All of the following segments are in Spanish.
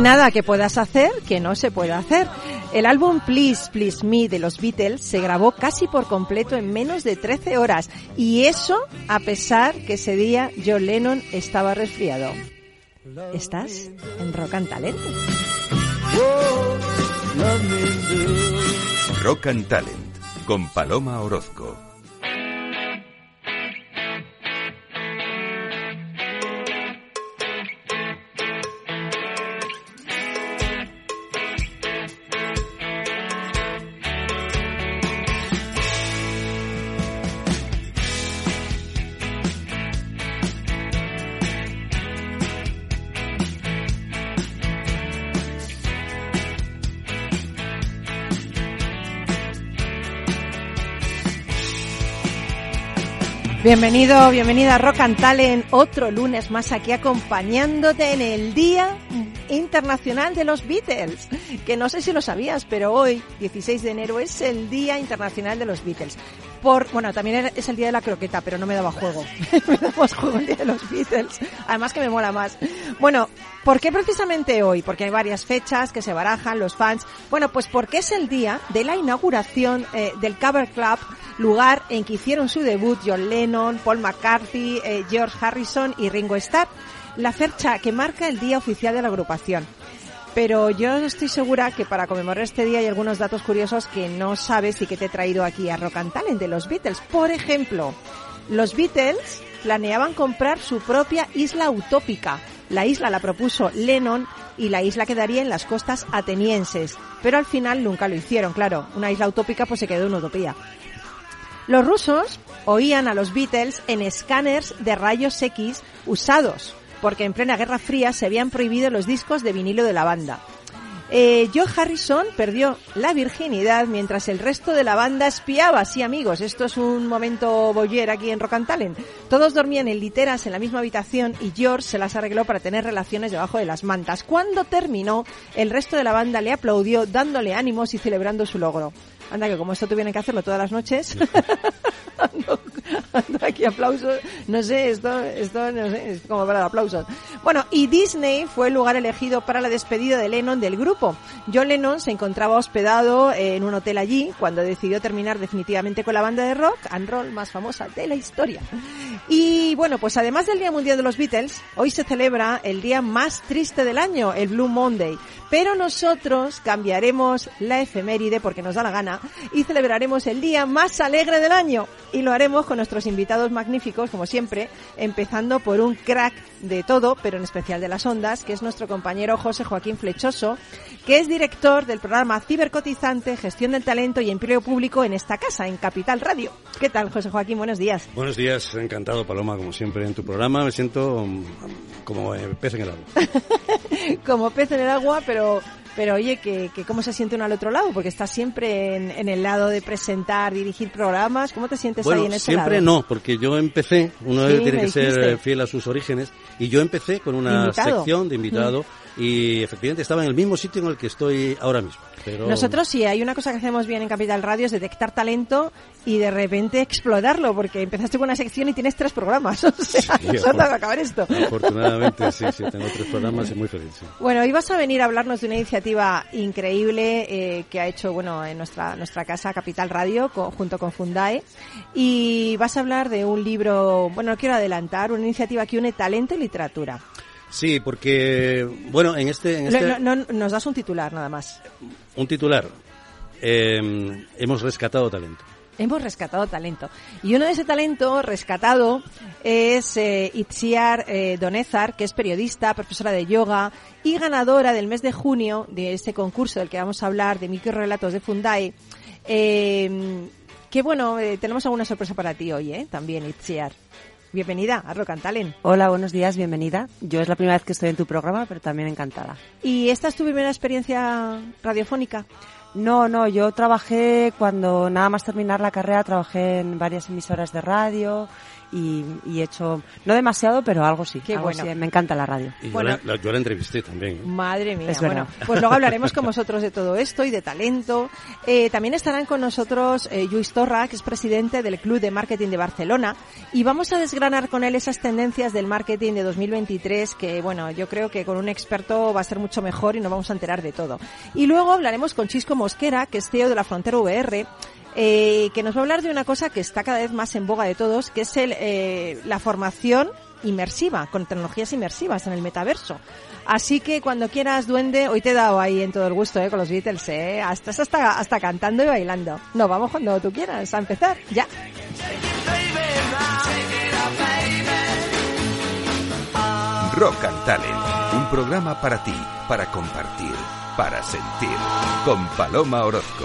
nada que puedas hacer que no se pueda hacer. El álbum Please Please Me de los Beatles se grabó casi por completo en menos de 13 horas y eso a pesar que ese día John Lennon estaba resfriado. ¿Estás en Rock and Talent? Rock and Talent con Paloma Orozco. Bienvenido, bienvenida a Rock and Talent, otro lunes más aquí acompañándote en el Día Internacional de los Beatles. Que no sé si lo sabías, pero hoy, 16 de enero, es el Día Internacional de los Beatles. Por, bueno, también es el día de la croqueta, pero no me daba juego. me daba juego el día de los Beatles. Además que me mola más. Bueno, ¿por qué precisamente hoy? Porque hay varias fechas que se barajan los fans. Bueno, pues porque es el día de la inauguración eh, del Cover Club, lugar en que hicieron su debut John Lennon, Paul McCartney, eh, George Harrison y Ringo Starr. La fecha que marca el día oficial de la agrupación. Pero yo estoy segura que para conmemorar este día hay algunos datos curiosos que no sabes y que te he traído aquí a Rock and Talent de los Beatles. Por ejemplo, los Beatles planeaban comprar su propia isla utópica. La isla la propuso Lennon y la isla quedaría en las costas atenienses. Pero al final nunca lo hicieron, claro. Una isla utópica pues se quedó en utopía. Los rusos oían a los Beatles en escáneres de rayos X usados porque en plena Guerra Fría se habían prohibido los discos de vinilo de la banda. Eh, Joe Harrison perdió la virginidad mientras el resto de la banda espiaba. Sí, amigos, esto es un momento boyer aquí en Rock and. Todos dormían en literas en la misma habitación y George se las arregló para tener relaciones debajo de las mantas. Cuando terminó, el resto de la banda le aplaudió dándole ánimos y celebrando su logro. Anda, que como esto tuvieron que hacerlo todas las noches. ando, ando aquí aplausos. No sé, esto, esto no sé, es como para aplausos. Bueno, y Disney fue el lugar elegido para la despedida de Lennon del grupo. John Lennon se encontraba hospedado en un hotel allí cuando decidió terminar definitivamente con la banda de rock and roll más famosa de la historia. Y bueno, pues además del Día Mundial de los Beatles, hoy se celebra el día más triste del año, el Blue Monday. Pero nosotros cambiaremos la efeméride porque nos da la gana y celebraremos el día más alegre del año. Y lo haremos con nuestros invitados magníficos, como siempre, empezando por un crack de todo, pero en especial de las ondas, que es nuestro compañero José Joaquín Flechoso, que es director del programa Cibercotizante, Gestión del Talento y Empleo Público en esta casa, en Capital Radio. ¿Qué tal, José Joaquín? Buenos días. Buenos días, encantado Paloma, como siempre en tu programa. Me siento mm, como eh, pez en el agua. como pez en el agua, pero pero oye, que, que cómo se siente uno al otro lado, porque estás siempre en, en el lado de presentar, dirigir programas. ¿Cómo te sientes Bueno, ahí en ese siempre lado? no, porque yo empecé, uno Sí, tiene que ser dijiste. eh, fiel a sus orígenes, y yo empecé con una Invitado. sección de invitado, y efectivamente estaba en el mismo sitio en el que estoy ahora mismo. Pero Nosotros sí, hay una cosa que hacemos bien en Capital Radio es detectar talento y de repente explotarlo, porque empezaste con una sección y tienes tres programas. O sea, Sí, no se afor- va a acabar esto. Afortunadamente, sí, sí, tengo tres programas y muy feliz. sí. Bueno, hoy vas a venir a hablarnos de una iniciativa increíble eh, que ha hecho, bueno, en nuestra nuestra casa Capital Radio junto con Fundae y vas a hablar de un libro, bueno, no quiero adelantar, una iniciativa que une talento y literatura. Sí, porque, bueno, en este, en este No, no- nos das un titular nada más. un titular, eh, hemos rescatado talento. Hemos rescatado talento. Y uno de ese talento rescatado es eh, Itziar eh, Donezar, que es periodista, profesora de yoga y ganadora del mes de junio de este concurso del que vamos a hablar, de microrelatos de Fundae. Eh, que bueno, eh, tenemos alguna sorpresa para ti hoy, ¿eh? También, Itziar. Bienvenida a Rock and Talent. Hola, buenos días, bienvenida. Yo es la primera vez que estoy en tu programa, pero también encantada. ¿Y esta es tu primera experiencia radiofónica? No, no, yo trabajé cuando nada más terminar la carrera, trabajé en varias emisoras de radio y, y he hecho, no demasiado, pero algo sí. Qué algo bueno. sí, me encanta la radio. Y yo, Bueno. la, la- yo la entrevisté también. ¿eh? Madre mía, Es bueno, verdad. pues luego hablaremos con vosotros de todo esto y de talento. Eh, también estarán con nosotros eh, Lluís Torra, que es presidente del Club de Marketing de Barcelona, y vamos a desgranar con él esas tendencias del marketing de 2023 que, bueno, yo creo que con un experto va a ser mucho mejor y nos vamos a enterar de todo. Y luego hablaremos con Chisco Mosquera, que es CEO de la Frontera VR, eh, que nos va a hablar de una cosa que está cada vez más en boga de todos, que es el, eh, la formación inmersiva, con tecnologías inmersivas en el metaverso. Así que cuando quieras, duende, hoy te he dado ahí en todo el gusto, ¿eh? Con los Beatles, ¿eh? Hasta, hasta, hasta cantando y bailando. Nos vamos cuando tú quieras, a empezar. Ya. Rock and Talent, un programa para ti, para compartir, para sentir, con Paloma Orozco.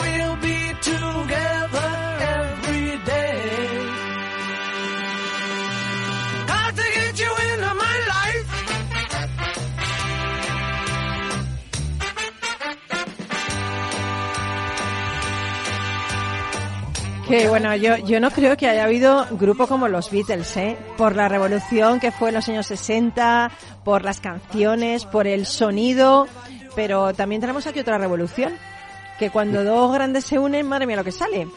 Que bueno, yo, yo no creo que haya habido grupo como los Beatles, ¿eh? Por la revolución que fue en los años 60, por las canciones, por el sonido, pero también tenemos aquí otra revolución. Que cuando dos grandes se unen, madre mía lo que sale.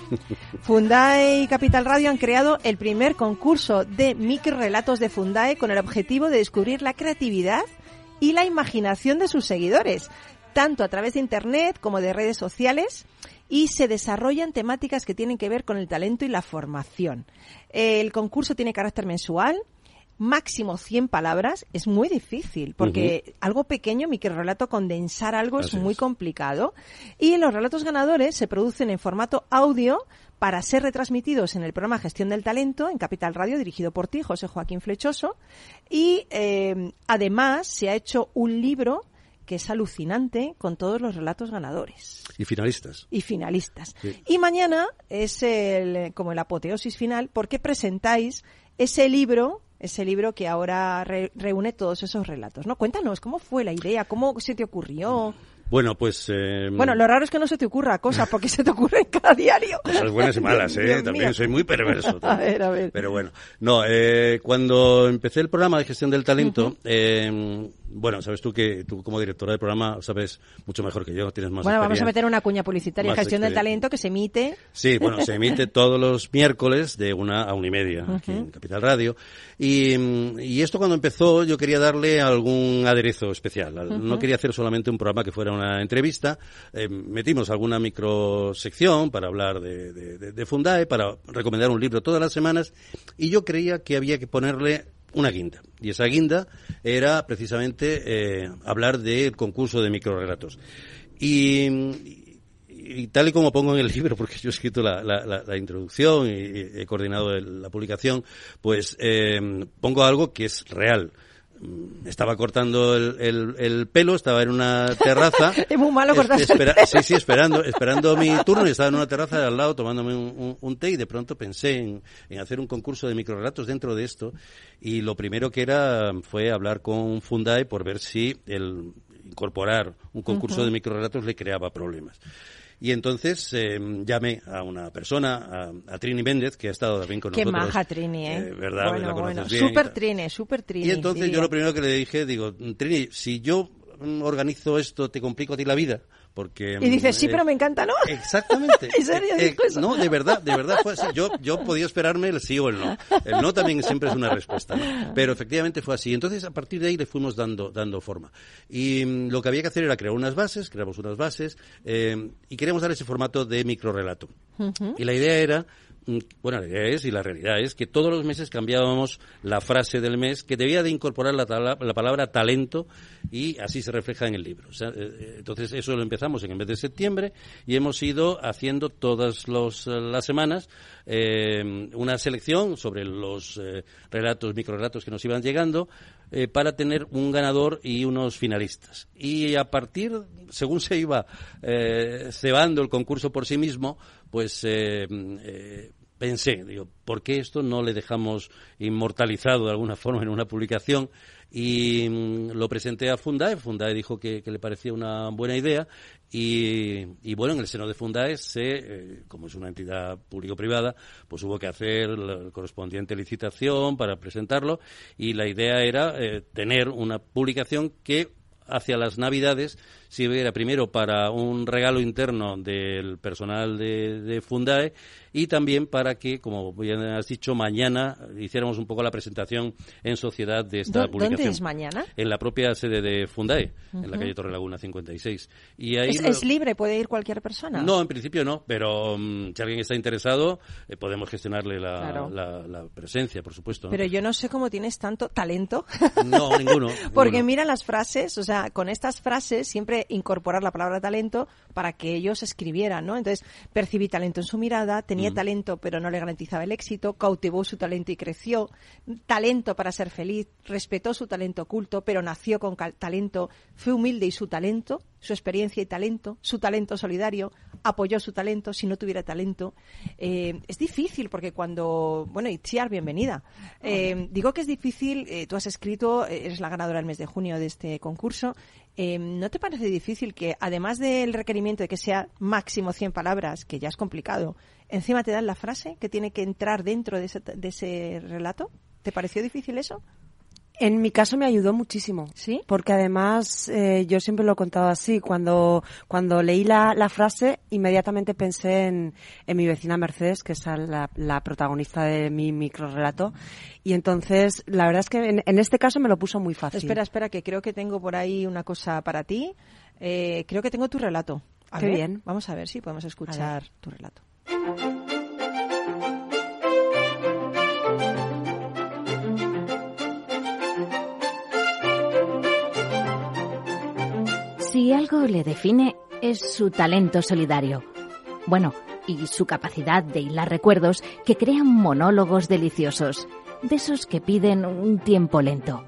Fundae y Capital Radio han creado el primer concurso de microrelatos de Fundae con el objetivo de descubrir la creatividad y la imaginación de sus seguidores, tanto a través de Internet como de redes sociales, y se desarrollan temáticas que tienen que ver con el talento y la formación. El concurso tiene carácter mensual, máximo 100 palabras, es muy difícil, porque algo pequeño, microrelato, condensar algo es muy es. complicado. Y los relatos ganadores se producen en formato audio para ser retransmitidos en el programa Gestión del Talento en Capital Radio, dirigido por ti, José Joaquín Flechoso. Y eh, además se ha hecho un libro que es alucinante con todos los relatos ganadores Y finalistas. y finalistas. Sí. Y mañana es el, como el apoteosis final porque presentáis ese libro, ese libro que ahora re- reúne todos esos relatos, ¿no? Cuéntanos, ¿cómo fue la idea? ¿Cómo se te ocurrió? Bueno, pues... eh, Bueno, lo raro es que no se te ocurra cosas porque se te ocurre en cada diario. Cosas buenas y malas, ¿eh? Dios También mío. soy muy perverso. A ver, a ver. Pero bueno, no, eh, cuando empecé el programa de gestión del talento, eh, bueno, sabes tú que tú como directora del programa sabes mucho mejor que yo, tienes más Bueno, vamos a meter una cuña publicitaria. Gestión del talento que se emite. Sí, bueno, se emite todos los miércoles de una a una y media aquí en Capital Radio. Y, y esto cuando empezó yo quería darle algún aderezo especial. Al- No quería hacer solamente un programa que fuera una entrevista. Eh, metimos alguna microsección para hablar de, de, de- de Fundae, para recomendar un libro todas las semanas. Y yo creía que había que ponerle una guinda. Y esa guinda era precisamente eh, hablar del concurso de microrelatos. Y, tal y como pongo en el libro, porque yo he escrito la, introducción y, he coordinado la publicación, pues eh, pongo algo que es real. Mm, Estaba cortando el, el- el pelo, estaba en una terraza. Es muy malo Es- cortarse el espera- pelo. Sí, sí, esperando, esperando mi turno y estaba en una terraza de al lado tomándome un, un- un té y de pronto pensé en, en hacer un concurso de microrelatos dentro de esto y lo primero que era fue hablar con Fundae por ver si el incorporar un concurso de microrelatos le creaba problemas. Y entonces eh, llamé a una persona, a, a Trini Méndez, que ha estado también con Qué nosotros. maja Trini, ¿eh? ¿Verdad? Bueno, La bueno. bien Super. Trini, super Trini. Y entonces yo lo primero que le dije, digo, Trini, si yo mm, organizo esto te complico a ti la vida, porque... Y dices, sí, eh, pero me encanta, ¿no? Exactamente. ¿En serio Eh, dijo eso? No, de verdad, de verdad fue así. Yo, yo podía esperarme el sí o el no. El no también siempre es una respuesta, ¿no? Pero efectivamente fue así. Entonces, a partir de ahí le fuimos dando, dando forma. Y mm, lo que había que hacer era crear unas bases, creamos unas bases, eh, y queríamos dar ese formato de microrelato. Y la idea era bueno, la idea es y la realidad es que todos los meses cambiábamos la frase del mes que debía de incorporar la, la palabra talento y así se refleja en el libro. Eh, eh, entonces eso lo empezamos en el mes de septiembre y hemos ido haciendo todas los, eh, las semanas una selección sobre los relatos, microrelatos que nos iban llegando eh, para tener un ganador y unos finalistas. Y a partir, según se iba eh, cebando el concurso por sí mismo, pues eh, pensé, digo, ¿por qué esto no le dejamos inmortalizado de alguna forma en una publicación? Y mm, lo presenté a Fundae, Fundae dijo que, que le parecía una buena idea y, y bueno, en el seno de Fundae, se, eh, como es una entidad público-privada, pues hubo que hacer la correspondiente licitación para presentarlo y la idea era eh, tener una publicación que hacia las Navidades sirviera primero para un regalo interno del personal de, de Fundae y también para que, como bien has dicho, mañana hiciéramos un poco la presentación en sociedad de esta ¿Dó- publicación. ¿Dónde es mañana? En la propia sede de Fundae, en la calle Torre Laguna 56. Y ahí ¿Es, lo- es libre? ¿Puede ir cualquier persona? no, en principio no, pero mm, si alguien está interesado, eh, podemos gestionarle la, Claro. la- la presencia, por supuesto. ¿no? Pero yo no sé cómo tienes tanto talento. No, ninguno. Porque ninguno. mira las frases, o sea, con estas frases siempre incorporar la palabra talento para que ellos escribieran, ¿no? Entonces, percibí talento en su mirada, tenía Mm. talento pero no le garantizaba el éxito, cautivó su talento y creció, talento para ser feliz, respetó su talento oculto, pero nació con talento, fue humilde y su talento, su experiencia y talento, su talento solidario, apoyó su talento si no tuviera talento. Eh, es difícil porque cuando, bueno, Itziar, bienvenida. Eh, digo que es difícil, eh, tú has escrito, eh, eres la ganadora del mes de junio de este concurso. Eh, ¿No te parece difícil que, además del requerimiento de que sea máximo 100 palabras, que ya es complicado, encima te dan la frase que tiene que entrar dentro de ese, de ese relato? ¿Te pareció difícil eso? En mi caso me ayudó muchísimo. ¿Sí? Porque además, eh, yo siempre lo he contado así, cuando, cuando leí la, la frase, inmediatamente pensé en, en mi vecina Mercedes, que es la, la protagonista de mi microrelato. Y entonces, la verdad es que en, en este caso me lo puso muy fácil. Espera, espera, que creo que tengo por ahí una cosa para ti. Eh, creo que tengo tu relato. A Qué ver, bien. Vamos a ver si podemos escuchar tu relato. Si algo le define es su talento solidario. Bueno, y su capacidad de hilar recuerdos que crean monólogos deliciosos, de esos que piden un tiempo lento.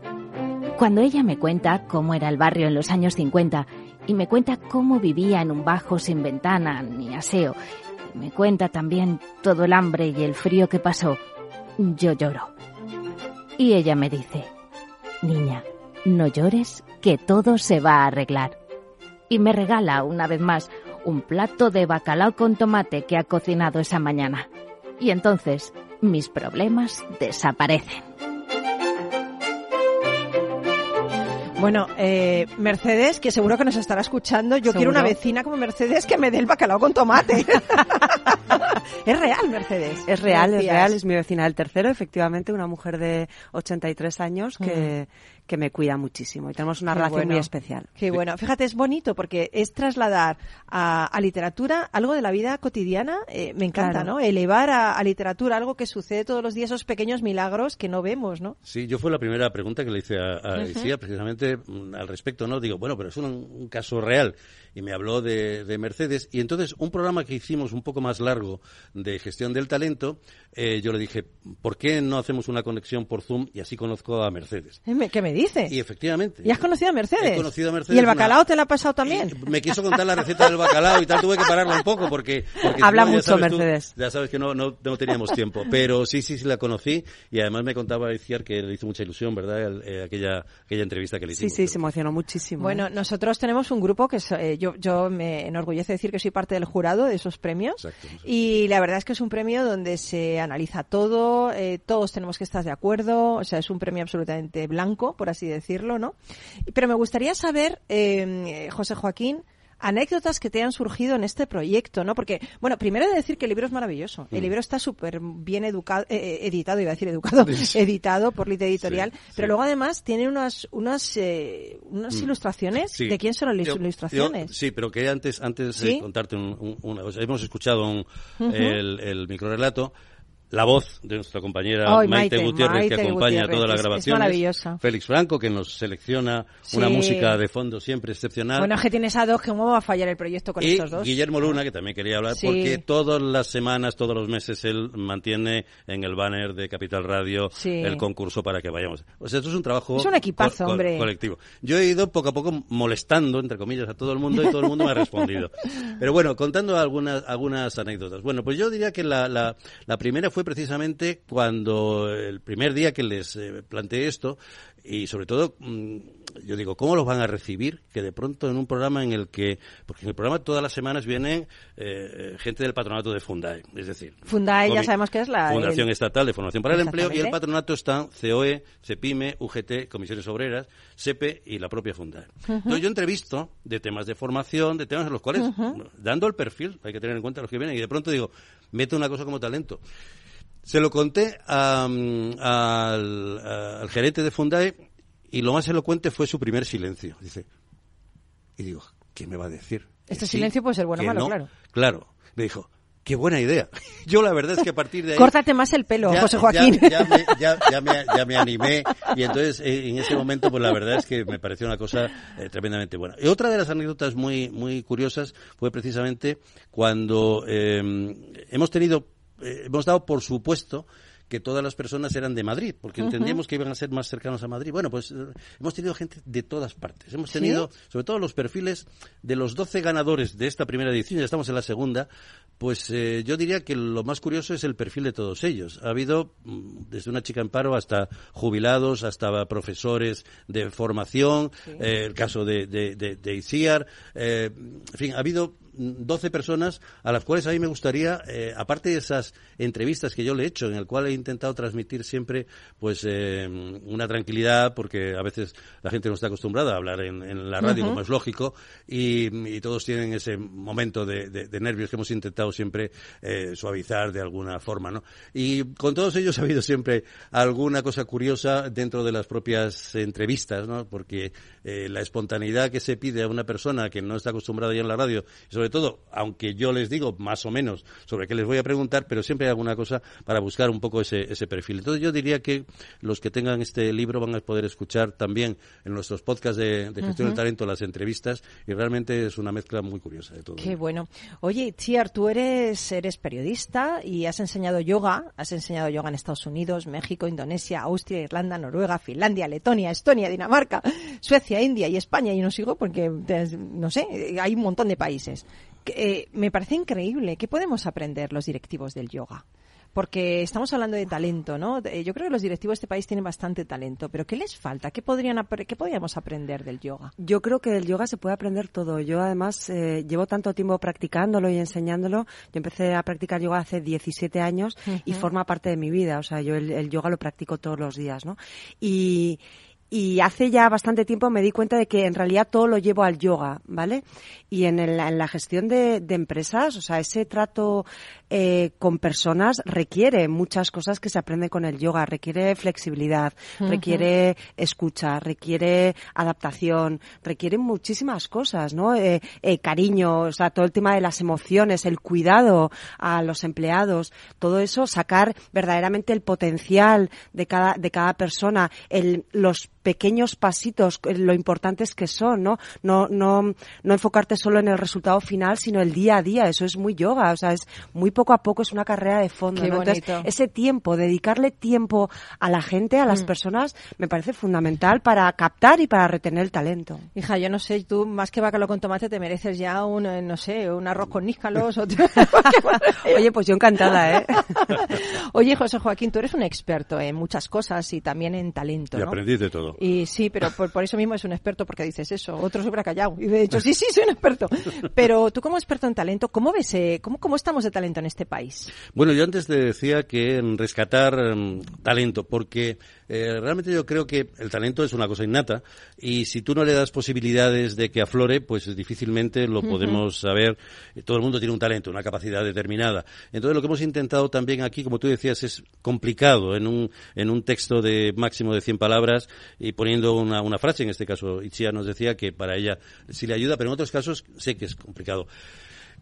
Cuando ella me cuenta cómo era el barrio en los años 50 y me cuenta cómo vivía en un bajo sin ventana ni aseo, y me cuenta también todo el hambre y el frío que pasó, yo lloro. Y ella me dice, niña, no llores, que todo se va a arreglar y me regala una vez más un plato de bacalao con tomate que ha cocinado esa mañana. Y entonces mis problemas desaparecen. Bueno, eh, Mercedes, que seguro que nos estará escuchando, yo quiero una vecina como Mercedes que me dé el bacalao con tomate. es real, Mercedes. Es real, es real, es mi vecina del tercero, efectivamente, una mujer de 83 años que, que me cuida muchísimo y tenemos una Qué relación bueno. muy especial. Qué bueno. Fíjate, es bonito porque es trasladar a, a literatura algo de la vida cotidiana. eh, me encanta, Claro. ¿no? Elevar a, a literatura algo que sucede todos los días, esos pequeños milagros que no vemos, ¿no? Sí, yo fue la primera pregunta que le hice a, a Isia, precisamente mm, al respecto, ¿no? Digo, bueno, pero es un, un caso real. Y me habló de, de Mercedes. Y entonces, un programa que hicimos un poco más largo de gestión del talento, eh, yo le dije, ¿por qué no hacemos una conexión por Zoom y así conozco a Mercedes? Me- ¿Qué me dices? Y efectivamente. ¿Y has conocido a Mercedes? He conocido a Mercedes. ¿Y el una- bacalao te lo ha pasado también? Y me quiso contar la receta del bacalao y tal, tuve que pararla un poco porque... porque Habla no, mucho, sabes tú, Mercedes. ya sabes que no, no, no teníamos tiempo, pero sí, sí, sí la conocí y además me contaba Iciar que le hizo mucha ilusión, ¿verdad? El- eh, aquella, aquella entrevista que le Sí, hicimos. sí, se emocionó muchísimo. Bueno, ¿eh? nosotros tenemos un grupo que es, eh, yo, yo me enorgullece decir que soy parte del jurado de esos premios. Exacto. Y la verdad es que es un premio donde se analiza todo, eh, todos tenemos que estar de acuerdo, o sea, es un premio absolutamente blanco, por así decirlo, ¿no? Pero me gustaría saber, eh, José Joaquín, anécdotas que te han surgido en este proyecto, ¿no? Porque, bueno, primero he de decir que el libro es maravilloso. El Mm. libro está súper bien educado, eh, eh, editado, iba a decir educado, editado por Lite Editorial, Sí, pero sí. luego además tiene unas, unas, eh, unas Mm. ilustraciones. Sí. ¿De quién son las Yo- ilustraciones? yo- sí, pero que antes, antes de contarte un- un- una cosa, hemos escuchado un- el, el microrelato, la voz de nuestra compañera Ay, Maite, Maite, Gutiérrez, Maite que acompaña Gutiérrez, es- es grabaciones. maravillosa. Félix Franco, que nos selecciona una Sí. música de fondo siempre excepcional. Bueno, es que tienes a dos, que cómo va a fallar el proyecto con y estos dos. Guillermo Luna, que también quería hablar, Sí. porque todas las semanas, todos los meses, él mantiene en el banner de Capital Radio Sí. el concurso para que vayamos. O sea, esto es un trabajo Es un equipazo, co- co- hombre. colectivo. Yo he ido poco a poco molestando, entre comillas, a todo el mundo y todo el mundo me ha respondido. Pero bueno, contando algunas, algunas anécdotas. Bueno, pues yo diría que la, la, la primera fue precisamente cuando el primer día que les eh, planteé esto y sobre todo, mm, yo digo, ¿cómo los van a recibir? Que de pronto en un programa en el que, porque en el programa todas las semanas vienen eh, gente del patronato de Fundae, es decir, Fundae ya sabemos que es la... Fundación el- Estatal de Formación para el Empleo y el patronato están COE, CEPIME, UGT, Comisiones Obreras, SEPE y la propia Fundae. Entonces yo entrevisto de temas de formación, de temas en los cuales, dando el perfil, hay que tener en cuenta los que vienen, y de pronto digo, mete una cosa como talento. Se lo conté a, mm, al, a- al gerente de Fundae y lo más elocuente fue su primer silencio. Dice, y digo, ¿qué me va a decir? Este sí, silencio puede ser bueno o malo, no. claro. Claro. Me dijo, qué buena idea. Yo la verdad es que a partir de ahí... Córtate más el pelo, Ya- José Joaquín. Ya, me, ya- ya me, ya me animé y entonces eh, en ese momento pues la verdad es que me pareció una cosa eh, tremendamente buena. Y otra de las anécdotas muy muy curiosas fue precisamente cuando eh, hemos tenido, eh, hemos dado por supuesto que todas las personas eran de Madrid, porque entendíamos que iban a ser más cercanos a Madrid. Bueno, pues eh, hemos tenido gente de todas partes. Hemos ¿Sí? tenido, sobre todo los perfiles de los 12 ganadores de esta primera edición, ya estamos en la segunda, pues eh, yo diría que lo más curioso es el perfil de todos ellos. Ha habido mm, desde una chica en paro hasta jubilados, hasta profesores de formación, eh, el caso de, de, de, de ICIAR, en fin, ha habido 12 personas a las cuales a mí me gustaría, eh, aparte de esas entrevistas que yo le he hecho, en el cual he intentado transmitir siempre pues eh, una tranquilidad, porque a veces la gente no está acostumbrada a hablar en, en la radio, como es lógico, y, y todos tienen ese momento de, de- de nervios que hemos intentado siempre eh, suavizar de alguna forma, ¿no? Y con todos ellos ha habido siempre alguna cosa curiosa dentro de las propias entrevistas, ¿no? Porque la espontaneidad que se pide a una persona que no está acostumbrada ya en la radio, y sobre todo, aunque yo les digo más o menos sobre qué les voy a preguntar, pero siempre hay alguna cosa para buscar un poco ese, ese perfil. Entonces yo diría que los que tengan este libro van a poder escuchar también en nuestros podcasts de, de gestión del talento las entrevistas y realmente es una mezcla muy curiosa de todo. Qué bueno. Oye, Chiar, tú eres, eres periodista y has enseñado yoga. Has enseñado yoga en Estados Unidos, México, Indonesia, Austria, Irlanda, Noruega, Finlandia, Letonia, Estonia, Dinamarca, Suecia, India y España. Y no sigo porque, no sé, hay un montón de países. Eh, me parece increíble. ¿Qué podemos aprender los directivos del yoga? Porque estamos hablando de talento, ¿no? Yo creo que los directivos de este país tienen bastante talento, pero ¿qué les falta? ¿Qué, podrían, qué podríamos aprender del yoga? Yo creo que del yoga se puede aprender todo. Yo además eh, llevo tanto tiempo practicándolo y enseñándolo. Yo empecé a practicar yoga hace 17 años y forma parte de mi vida. O sea, yo el, el yoga lo practico todos los días, ¿no? Y, y hace ya bastante tiempo me di cuenta de que en realidad todo lo llevo al yoga, ¿vale? Y en, el- en la gestión de, de empresas, o sea, ese trato eh, con personas requiere muchas cosas que se aprenden con el yoga. Requiere flexibilidad, requiere escucha, requiere adaptación, requiere muchísimas cosas, ¿no? Eh, eh, cariño, o sea, todo el tema de las emociones, el cuidado a los empleados, todo eso, sacar verdaderamente el potencial de cada, de cada persona, el, los pequeños pasitos, eh, lo importantes que son, ¿no? No, no, no enfocarte solo en el resultado final, sino el día a día. Eso es muy yoga, o sea, es muy poco a poco, es una carrera de fondo, Qué ¿no? Entonces, ese tiempo, dedicarle tiempo a la gente, a las Mm. personas, me parece fundamental para captar y para retener el talento. Hija, yo no sé, tú más que bacalao con tomate te mereces ya un, eh, no sé, un arroz con níscalos. o- Oye, pues yo encantada, ¿eh? Oye, José Joaquín, tú eres un experto en muchas cosas y también en talento, Y ¿no? aprendí de todo. Y sí, pero por, por, eso mismo es un experto porque dices eso. Otro se hubiera callado. Y de hecho, sí, sí, soy un experto. Pero tú como experto en talento, ¿cómo ves, eh, cómo, cómo estamos de talento en este país? Bueno, yo antes te decía que rescatar um, talento, porque eh, realmente yo creo que el talento es una cosa innata y si tú no le das posibilidades de que aflore, pues difícilmente lo podemos saber. Todo el mundo tiene un talento, una capacidad determinada. Entonces lo que hemos intentado también aquí, como tú decías, es complicado en un, en un texto de máximo de 100 palabras y poniendo una, una frase, en este caso Ichia nos decía que para ella sí le ayuda, pero en otros casos sé que es complicado.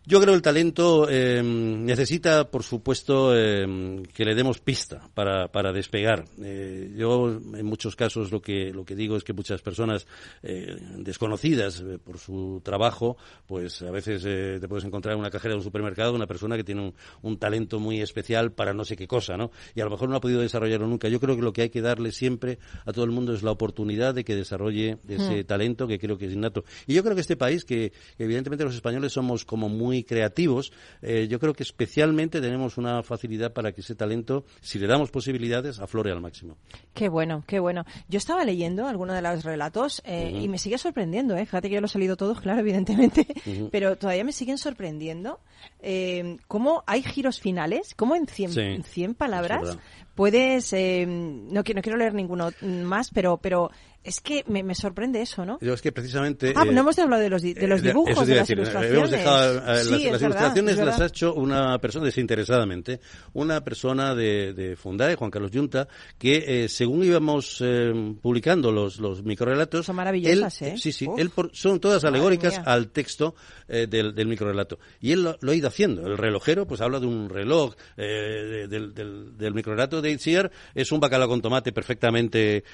Yo creo que el talento eh, necesita, por supuesto, eh, que le demos pista para, para despegar. Eh, yo, en muchos casos, lo que, lo que digo es que muchas personas eh, desconocidas eh, por su trabajo, pues a veces eh, te puedes encontrar en una cajera de un supermercado una persona que tiene un, un, talento muy especial para no sé qué cosa, ¿no? Y a lo mejor no ha podido desarrollarlo nunca. Yo creo que lo que hay que darle siempre a todo el mundo es la oportunidad de que desarrolle ese mm. talento que creo que es innato. Y yo creo que este país, que evidentemente los españoles somos como muy muy creativos, eh, yo creo que especialmente tenemos una facilidad para que ese talento, si le damos posibilidades, aflore al máximo. Qué bueno, qué bueno. Yo estaba leyendo algunos de los relatos eh, uh -huh. y me sigue sorprendiendo, ¿eh? fíjate que yo lo he salido todos, claro, evidentemente, uh -huh. pero todavía me siguen sorprendiendo eh, cómo hay giros finales, cómo en 100, sí, en 100 palabras puedes, no, quiero, no quiero leer ninguno más, pero, pero es que me, me, sorprende eso, ¿no? Yo es que precisamente... Ah, eh, no hemos hablado de los, de los dibujos, de las decir, ilustraciones. Dejado, eh, sí, las, las ilustraciones las ha hecho una persona desinteresadamente, una persona de, de Fundae, Juan Carlos Yunta, que eh, según íbamos eh, publicando los, los microrelatos... Son maravillosas, él, ¿eh? Sí, sí, él por, son todas alegóricas al texto eh, del, del microrelato. Y él lo, lo, ha ido haciendo. El relojero, pues habla de un reloj, del, del, del microrelato de Itziar, es un bacalao con tomate perfectamente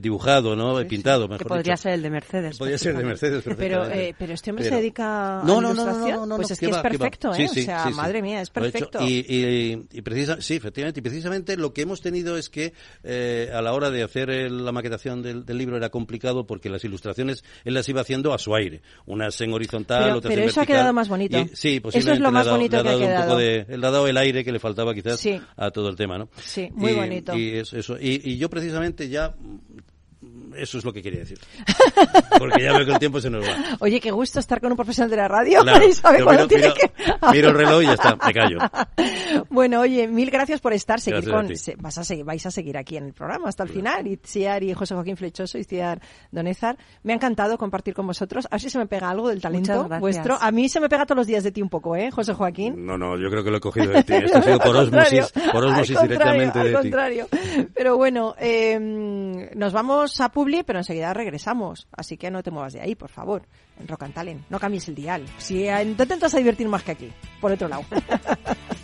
dibujado, ¿no? ¿No? Sí, pintado, mejor Que podría dicho. ser el de Mercedes. Podría ser el de Mercedes, Pero, eh, pero este hombre pero... se dedica a no, no, ilustración. No, no, no, pues es que va, es perfecto, ¿eh? Sí, o sea, madre mía, es perfecto. Y, y, y precisa, sí, efectivamente. Y precisamente lo que hemos tenido es que eh, a la hora de hacer el, la maquetación del, del, libro era complicado porque las ilustraciones él las iba haciendo a su aire. Unas en horizontal, pero, otras pero en eso vertical. ha quedado más bonito. Y, sí, Eso es lo más dado, bonito que ha quedado. Él ha dado el aire que le faltaba quizás sí. a todo el tema, ¿no? Sí, muy bonito. Eso, eso. Y yo precisamente ya eso es lo que quería decir. Porque ya veo que el tiempo se nos va. Oye, qué gusto estar con un profesional de la radio. Claro, y sabe miro, tiene miro, que... miro, el reloj y ya está, me callo. bueno, oye, mil gracias por estar. Seguir con, a se, vas a seguir, vais a seguir aquí en el programa hasta el final. Itziar y José Joaquín Flechoso, Itziar Donezar. Me ha encantado compartir con vosotros. A ver si se me pega algo del talento vuestro. A mí se me pega todos los días de ti un poco, ¿eh, José Joaquín? No, no, yo creo que lo he cogido de ti. Esto ha sido por osmosis, por osmosis directamente al de contrario. ti. Pero bueno, eh, nos vamos a Publi, pero enseguida regresamos. Así que no te muevas de ahí, por favor. En Rock and Talent. No cambies el dial. Si no te intentas a divertir más que aquí. Por otro lado.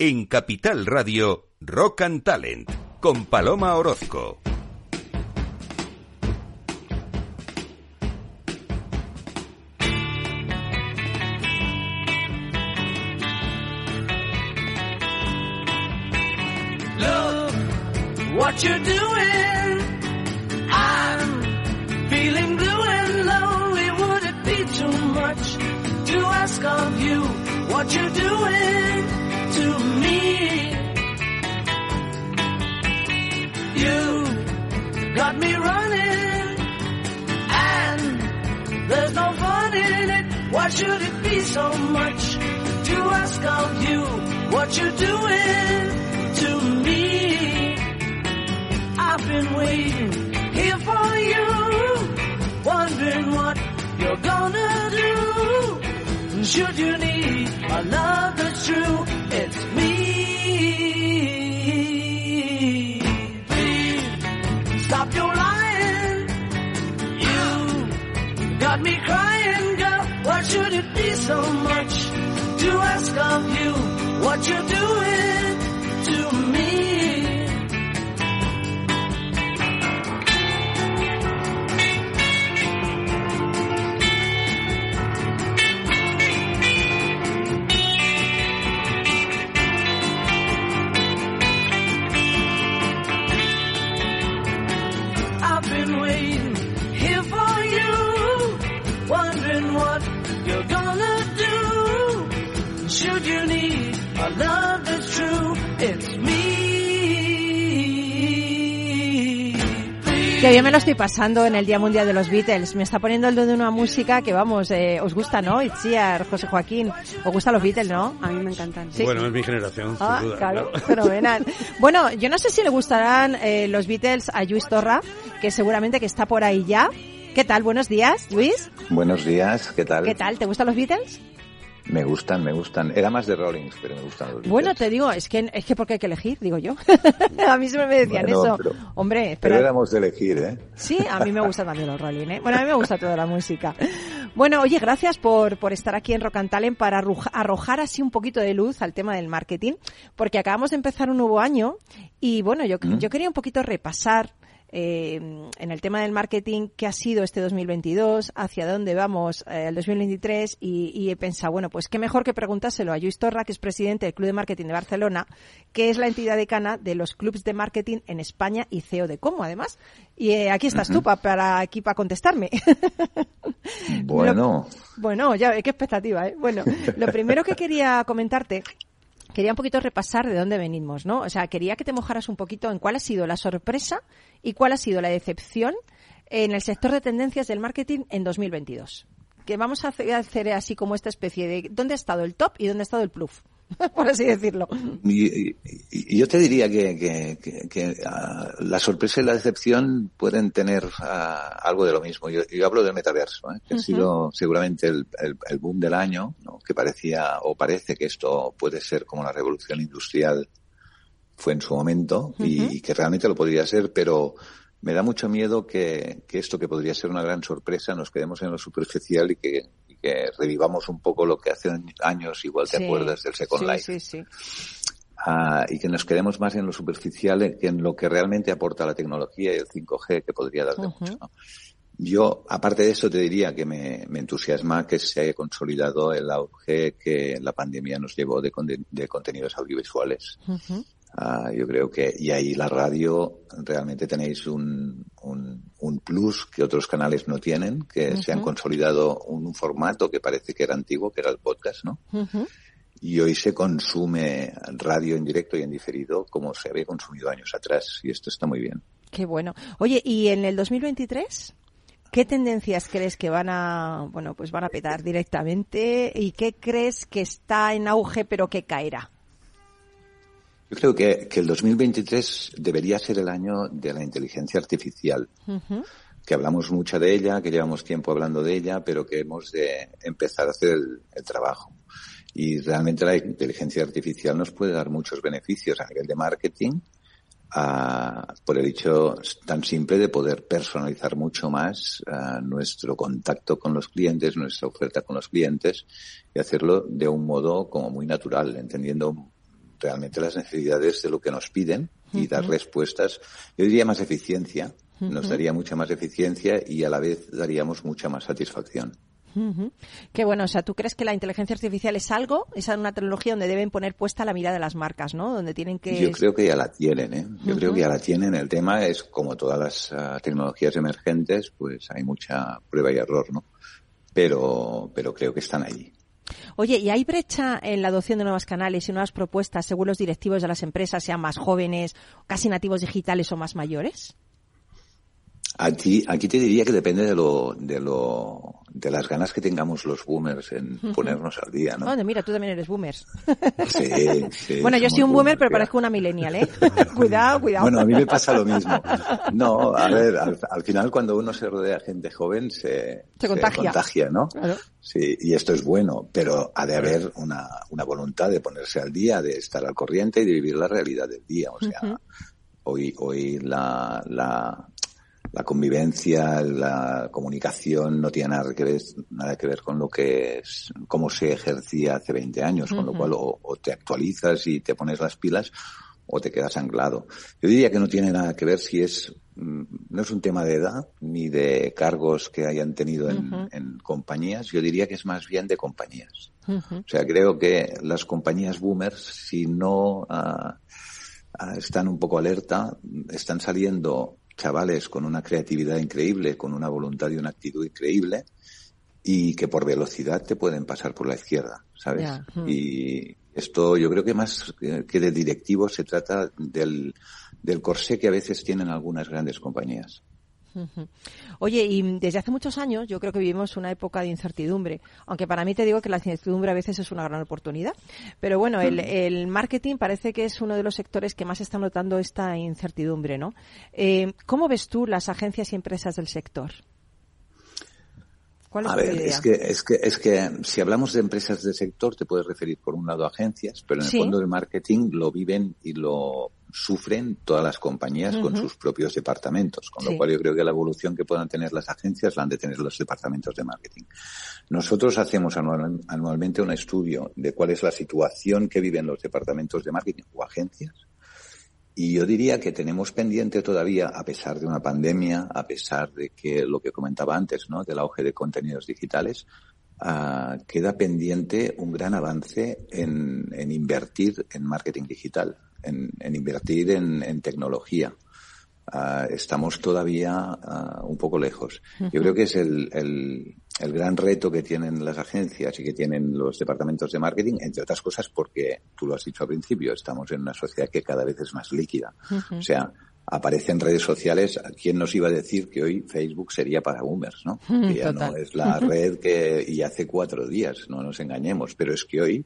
En Capital Radio Rock and Talent con Paloma Orozco. Look what you're doing. I'm feeling blue and lonely. Would it be too much to ask of you what you're doing to me? You got me running, and there's no fun in it. Why should it be so much to ask of you what you're doing to me? I've been waiting Should you need a love that's true, it's me. Please stop your lying. You got me crying, girl. Why should it be so much to ask of you what you're doing Que bien me lo estoy pasando en el Día Mundial de los Beatles. Me está poniendo el de una música que, vamos, eh, os gusta, ¿no? Itziar, José Joaquín. Os gustan los Beatles, ¿no? A mí me encantan. Sí. Bueno, es mi generación, sin Ah, duda. claro, claro. fenomenal. Bueno, yo no sé si le gustarán eh, los Beatles a Luis Torra, que seguramente que está por ahí ya. ¿Qué tal? Buenos días, Luis. Buenos días, ¿qué tal? ¿Qué tal? ¿Te gustan los Beatles? Me gustan, me gustan. Era más de Rollings, pero me gustan los Beatles. Bueno, te digo, es que es que porque hay que elegir, digo yo. a mí siempre me decían Bueno, eso. pero- Hombre, Pero éramos de elegir, ¿eh? Sí, a mí me gusta también los Rolling, ¿eh? Bueno, a mí me gusta toda la música. Bueno, oye, gracias por, por estar aquí en Rock and Talent para arrojar así un poquito de luz al tema del marketing, porque acabamos de empezar un nuevo año y bueno, yo, Mm. yo quería un poquito repasar eh, en el tema del marketing qué ha sido este 2022, hacia dónde vamos eh, el 2023 y, y he pensado, bueno, pues qué mejor que preguntárselo a Luis Torra, que es presidente del Club de Marketing de Barcelona, que es la entidad decana de los clubs de marketing en España y CEO de Como, además. Y eh, aquí estás tú pa- para aquí para contestarme. Bueno, Bueno, ya ve qué expectativa, ¿eh? Bueno, lo primero que quería comentarte, quería un poquito repasar de dónde venimos, ¿no? O sea, quería que te mojaras un poquito en cuál ha sido la sorpresa y cuál ha sido la decepción en el sector de tendencias del marketing en 2022. Que vamos a hacer, así como esta especie de dónde ha estado el top y dónde ha estado el pluf, por así decirlo. y, y- y yo te diría que, que- que- que, ah, la sorpresa y la decepción pueden tener ah, algo de lo mismo. Yo, yo hablo del metaverso, ¿eh? que ha sido seguramente el, el- el boom del año, ¿no? que parecía o parece que esto puede ser como la revolución industrial fue en su momento y, y que realmente lo podría ser, pero me da mucho miedo que, que esto que podría ser una gran sorpresa nos quedemos en lo superficial y que, que revivamos un poco lo que hace años, igual te Sí, acuerdas del Second Life, Sí, sí. Ah, y que nos quedemos más en lo superficial que en lo que realmente aporta la tecnología y el 5G que podría dar de mucho. ¿no? Yo, aparte de eso, te diría que me, me entusiasma que se haya consolidado el auge que la pandemia nos llevó de, contenidos audiovisuales. Ah, yo creo que, y ahí la radio, realmente tenéis un, un, un plus que otros canales no tienen, que se han consolidado un, un formato que parece que era antiguo, que era el podcast, ¿no? Y hoy se consume radio en directo y en diferido como se había consumido años atrás, y esto está muy bien. Qué bueno. Oye, ¿y en el 2023? ¿Qué tendencias crees que van a, bueno, pues van a petar directamente? ¿Y qué crees que está en auge pero que caerá? Yo creo que, que el 2023 debería ser el año de la inteligencia artificial. Que hablamos mucho de ella, que llevamos tiempo hablando de ella, pero que hemos de empezar a hacer el, el trabajo. Y realmente la inteligencia artificial nos puede dar muchos beneficios a nivel de marketing, ah, por el hecho tan simple de poder personalizar mucho más ah, nuestro contacto con los clientes, nuestra oferta con los clientes, y hacerlo de un modo como muy natural, entendiendo realmente las necesidades de lo que nos piden y dar respuestas, yo diría más eficiencia, nos daría mucha más eficiencia y a la vez daríamos mucha más satisfacción. Qué bueno, o sea, ¿tú crees que la inteligencia artificial es algo, es una tecnología donde deben poner puesta la mirada de las marcas, ¿no? Donde tienen que... Yo creo que ya la tienen, ¿eh? Yo creo que ya la tienen. El tema es, como todas las ah, tecnologías emergentes, pues hay mucha prueba y error, ¿no? Pero, pero creo que están allí. Oye, ¿y hay brecha en la adopción de nuevos canales y nuevas propuestas según los directivos de las empresas, sean más jóvenes, casi nativos digitales o más mayores? Aquí, aquí te diría que depende de lo, de lo, de las ganas que tengamos los boomers en ponernos al día, ¿no? mira, tú también eres boomers. Sí, sí. bueno, yo soy un boomer, pero parezco una millennial, ¿eh? cuidado, cuidado. Bueno, a mí me pasa lo mismo. No, a ver, al, final cuando uno se rodea de gente joven se, se contagia. ¿no? Sí, y esto es bueno, pero ha de haber una, una voluntad de ponerse al día, de estar al corriente y de vivir la realidad del día. O sea, hoy, hoy la, la, la convivencia, la comunicación no tiene nada que ver, nada que ver con lo que es, cómo se ejercía hace 20 años, con lo cual o, te actualizas y te pones las pilas o te quedas anclado. Yo diría que no tiene nada que ver si es, mm, no es un tema de edad ni de cargos que hayan tenido en, compañías, yo diría que es más bien de compañías. O sea, creo que las compañías boomers, si no ah, ah, están un poco alerta, están saliendo chavales con una creatividad increíble, con una voluntad y una actitud increíble y que por velocidad te pueden pasar por la izquierda, ¿sabes? Y esto yo creo que más que de directivo se trata del, del corsé que a veces tienen algunas grandes compañías. Oye, y desde hace muchos años yo creo que vivimos una época de incertidumbre, aunque para mí te digo que la incertidumbre a veces es una gran oportunidad. Pero bueno, el, marketing parece que es uno de los sectores que más está notando esta incertidumbre, ¿no? Eh, ¿Cómo ves tú las agencias y empresas del sector? a ver, es que, es que, es que si hablamos de empresas del sector, te puedes referir por un lado a agencias, pero en el fondo del marketing lo viven y lo sufren todas las compañías con sus propios departamentos, con lo cual yo creo que la evolución que puedan tener las agencias la han de tener los departamentos de marketing. Nosotros hacemos anualmente un estudio de cuál es la situación que viven los departamentos de marketing o agencias y yo diría que tenemos pendiente todavía, a pesar de una pandemia, a pesar de que lo que comentaba antes, ¿no? Del auge de contenidos digitales, uh, queda pendiente un gran avance en, en invertir en marketing digital, en, en invertir en, en tecnología. Uh, estamos todavía uh, un poco lejos. Yo creo que es el, el, el gran reto que tienen las agencias y que tienen los departamentos de marketing, entre otras cosas porque, tú lo has dicho al principio, estamos en una sociedad que cada vez es más líquida. O sea, aparecen redes sociales, ¿quién nos iba a decir que hoy Facebook sería para boomers, no? Que ya no es la red que, y hace cuatro días, no nos engañemos, pero es que hoy,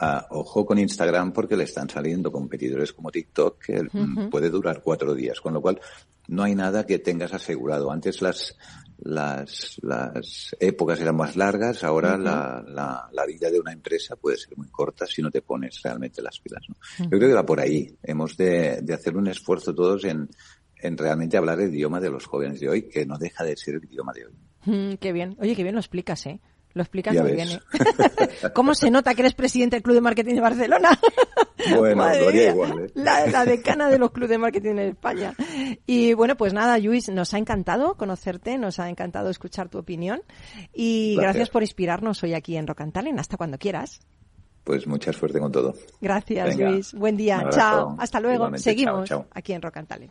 uh, ojo con Instagram porque le están saliendo competidores como TikTok que puede durar cuatro días, con lo cual no hay nada que tengas asegurado. Antes las, las, las épocas eran más largas, ahora la, la, la, vida de una empresa puede ser muy corta si no te pones realmente las pilas. ¿no? Yo creo que va por ahí. Hemos de, de hacer un esfuerzo todos en, en realmente hablar el idioma de los jóvenes de hoy, que no deja de ser el idioma de hoy. Mm, qué bien. Oye, qué bien lo explicas, ¿eh? Lo explicas muy bien. ¿eh? ¿Cómo se nota que eres presidente del Club de Marketing de Barcelona? Bueno, igual. ¿eh? La, decana de los clubes de marketing en España. Y bueno, pues nada, Luis, nos ha encantado conocerte, nos ha encantado escuchar tu opinión y gracias, por inspirarnos hoy aquí en Rocantalen. Hasta cuando quieras. Pues mucha suerte con todo. Gracias, Luis. Buen día. Chao. Hasta luego. Seguimos aquí en Rocantalen.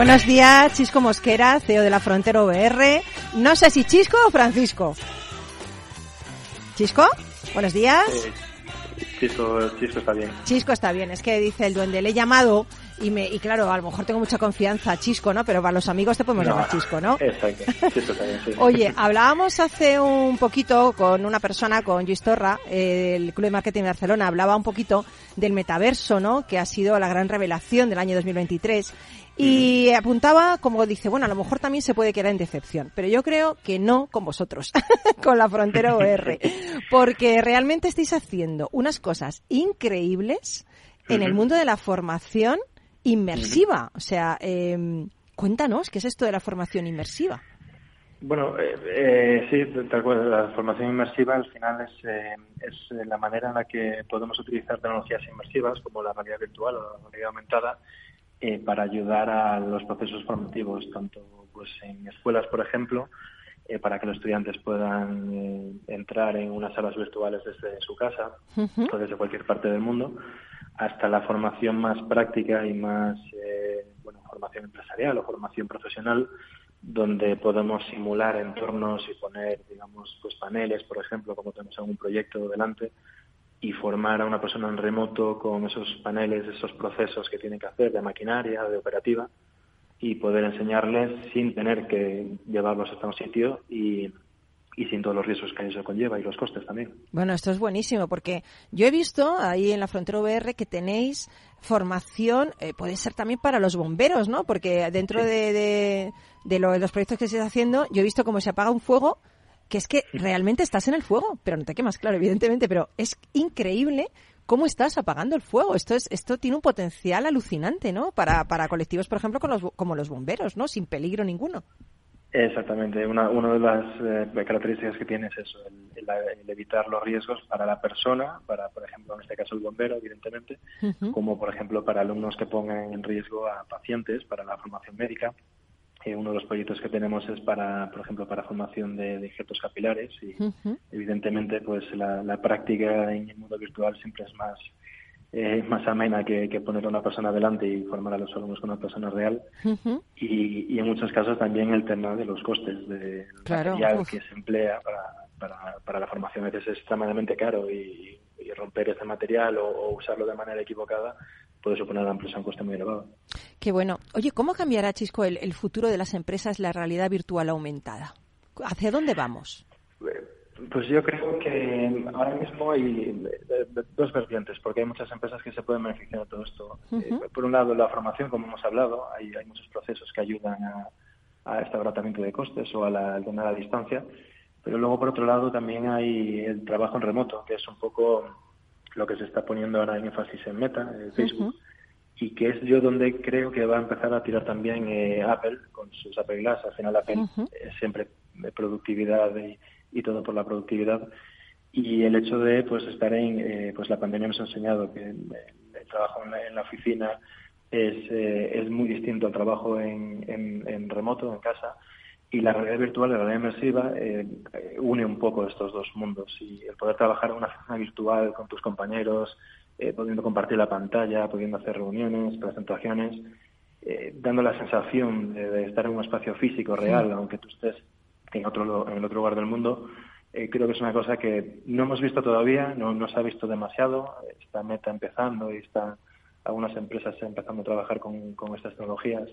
Buenos días, Chisco Mosquera, CEO de la Frontera VR. No sé si Chisco o Francisco. ¿Chisco? Buenos días. Chisco, Chisco está bien. Chisco está bien, es que dice el duende, le he llamado y me y claro, a lo mejor tengo mucha confianza, Chisco, ¿no? Pero para los amigos te podemos llamar Chisco, ¿no? Exacto, Chisco está bien, sí. Oye, hablábamos hace un poquito con una persona, con Luis Torra, eh, el Club de Marketing de Barcelona, hablaba un poquito del metaverso, ¿no? Que ha sido la gran revelación del año 2023. Y apuntaba, como dice, bueno, a lo mejor también se puede quedar en decepción, pero yo creo que no con vosotros, con la Frontera OR, porque realmente estáis haciendo unas cosas increíbles en el mundo de la formación inmersiva. O sea, eh, cuéntanos, ¿qué es esto de la formación inmersiva? Bueno, eh, eh, sí, tal cual. La formación inmersiva al final es, eh, es eh, la manera en la que podemos utilizar tecnologías inmersivas como la realidad virtual o la realidad aumentada eh, para ayudar a los procesos formativos, tanto pues en escuelas, por ejemplo, eh, para que los estudiantes puedan eh, entrar en unas salas virtuales desde su casa o desde cualquier parte del mundo, hasta la formación más práctica y más, eh, bueno, formación empresarial o formación profesional, donde podemos simular entornos y poner, digamos, pues paneles, por ejemplo, como tenemos algún proyecto delante, y formar a una persona en remoto con esos paneles, esos procesos que tiene que hacer de maquinaria, de operativa, y poder enseñarles sin tener que llevarlos hasta un sitio y, y sin todos los riesgos que eso conlleva y los costes también. Bueno, esto es buenísimo porque yo he visto ahí en la frontera VR que tenéis formación, eh, puede ser también para los bomberos, ¿no? Porque dentro de, de, de lo- de los proyectos que estáis haciendo, yo he visto cómo se apaga un fuego, que es que realmente estás en el fuego, pero no te quemas, claro, evidentemente, pero es increíble cómo estás apagando el fuego. Esto es, esto tiene un potencial alucinante, ¿no? Para, para colectivos, por ejemplo, con los, como los bomberos, ¿no? Sin peligro ninguno. Exactamente. Una, una de las eh, características que tiene es eso, el, el- el evitar los riesgos para la persona, para, por ejemplo, en este caso el bombero, evidentemente, como por ejemplo para alumnos que pongan en riesgo a pacientes para la formación médica. Eh, uno de los proyectos que tenemos es para, por ejemplo, para formación de, de injertos capilares y evidentemente pues la, la práctica en el mundo virtual siempre es más eh, más amena que, que poner a una persona delante y formar a los alumnos con una persona real y, y en muchos casos también el tema de los costes del Claro, material uf. que se emplea para, para, para la formación. A veces es extremadamente caro y, y romper ese material o, o usarlo de manera equivocada puede suponer empresa un coste muy elevado. Qué bueno. Oye, ¿cómo cambiará, Chisco, el, el futuro de las empresas la realidad virtual aumentada? ¿Hacia dónde vamos? Pues yo creo que ahora mismo hay eh, dos vertientes, porque hay muchas empresas que se pueden beneficiar de todo esto. Eh, por un lado, la formación, como hemos hablado, hay, hay muchos procesos que ayudan a, a este abaratamiento de costes o a la, a distancia, pero luego, por otro lado, también hay el trabajo en remoto, que es un poco lo que se está poniendo ahora en énfasis en Meta, en Facebook, Ujú. y que es yo donde creo que va a empezar a tirar también eh, Apple con sus Apple Glass. Al final Apple es siempre de productividad y, y todo por la productividad. Y el hecho de pues estar en, eh, pues la pandemia nos ha enseñado que el, el trabajo en la, en la oficina es, eh, es muy distinto al trabajo en, en, en remoto, en casa. Y la realidad virtual, la realidad inmersiva, eh, une un poco estos dos mundos. Y el poder trabajar en una oficina virtual con tus compañeros, eh, pudiendo compartir la pantalla, pudiendo hacer reuniones, presentaciones, eh, dando la sensación de, de estar en un espacio físico real, aunque tú estés en otro, en el otro lugar del mundo, eh, creo que es una cosa que no hemos visto todavía, no, no se ha visto demasiado, está Meta empezando y está algunas empresas empezando a trabajar con, con estas tecnologías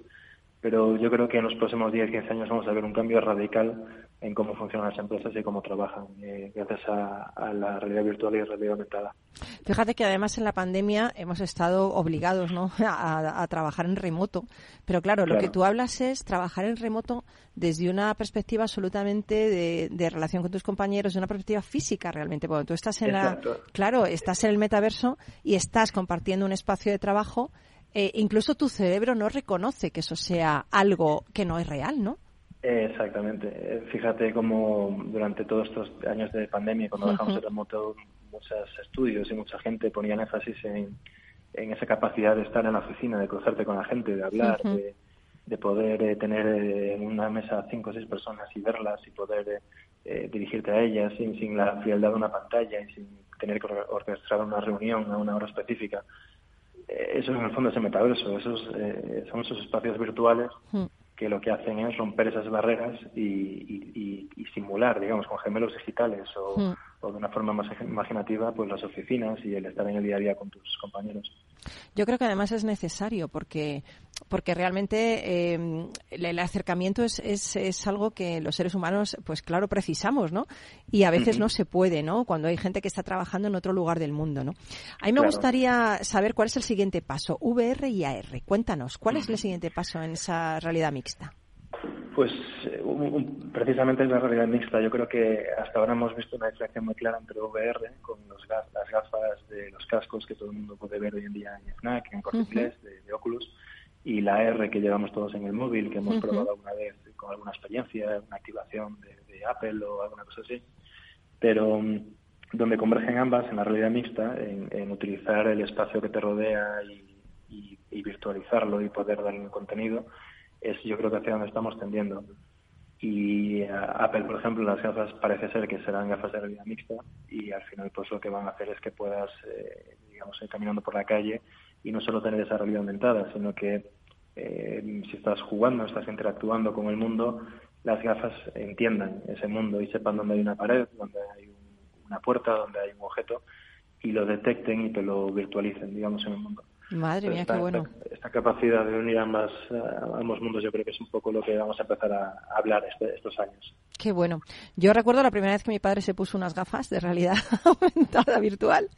pero yo creo que en los próximos 10, 15 años vamos a ver un cambio radical en cómo funcionan las empresas y cómo trabajan eh, gracias a, la realidad virtual y realidad aumentada. Fíjate que además en la pandemia hemos estado obligados ¿no? a, trabajar en remoto, pero claro, lo que tú hablas es trabajar en remoto desde una perspectiva absolutamente de, relación con tus compañeros, de una perspectiva física realmente, porque tú estás en la, claro, estás en el metaverso y estás compartiendo un espacio de trabajo eh, incluso tu cerebro no reconoce que eso sea algo que no es real, ¿no? Exactamente. Eh, fíjate cómo durante todos estos años de pandemia, cuando dejamos el remoto, muchos estudios y mucha gente ponían énfasis en, esa capacidad de estar en la oficina, de cruzarte con la gente, de hablar, de, poder eh, tener en una mesa cinco o seis personas y verlas y poder dirigirte a ellas sin, sin la frialdad de una pantalla y sin tener que orquestar una reunión a una hora específica. Eh, eso en el fondo es el metaverso, esos eh, son esos espacios virtuales hmm. que lo que hacen es romper esas barreras y, simular, digamos, con gemelos digitales o, hmm. O, de una forma más imaginativa, pues las oficinas y el estar en el día a día con tus compañeros. Yo creo que además es necesario porque porque realmente eh, el acercamiento es, es, es, algo que los seres humanos, pues claro, precisamos, ¿no? Y a veces no se puede, ¿no? Cuando hay gente que está trabajando en otro lugar del mundo, ¿no? A mí me gustaría saber cuál es el siguiente paso, VR y AR. Cuéntanos, ¿cuál es el siguiente paso en esa realidad mixta? Pues precisamente es la realidad mixta. Yo creo que hasta ahora hemos visto una diferencia muy clara entre VR, con los, las gafas de los cascos que todo el mundo puede ver hoy en día en FNAC, en Corte Inglés, de, Oculus, y la R que llevamos todos en el móvil, que hemos probado alguna vez con alguna experiencia, una activación de, Apple o alguna cosa así. Pero mm, donde convergen ambas en la realidad mixta, en, utilizar el espacio que te rodea y, y virtualizarlo y poder darle un contenido, es yo creo que hacia donde estamos tendiendo. Y eh, Apple, por ejemplo, las gafas parece ser que serán gafas de realidad mixta y al final pues lo que van a hacer es que puedas, eh, digamos, ir caminando por la calle y no solo tener esa realidad aumentada, sino que eh, si estás jugando, estás interactuando con el mundo, las gafas entiendan ese mundo y sepan dónde hay una pared, dónde hay una puerta, dónde hay un objeto y lo detecten y te lo virtualicen, digamos, en el mundo. Madre mía, qué bueno. Esta, capacidad de unir ambas, ambos mundos yo creo que es un poco lo que vamos a empezar a, hablar este, estos años. Qué bueno. Yo recuerdo la primera vez que mi padre se puso unas gafas de realidad aumentada virtual.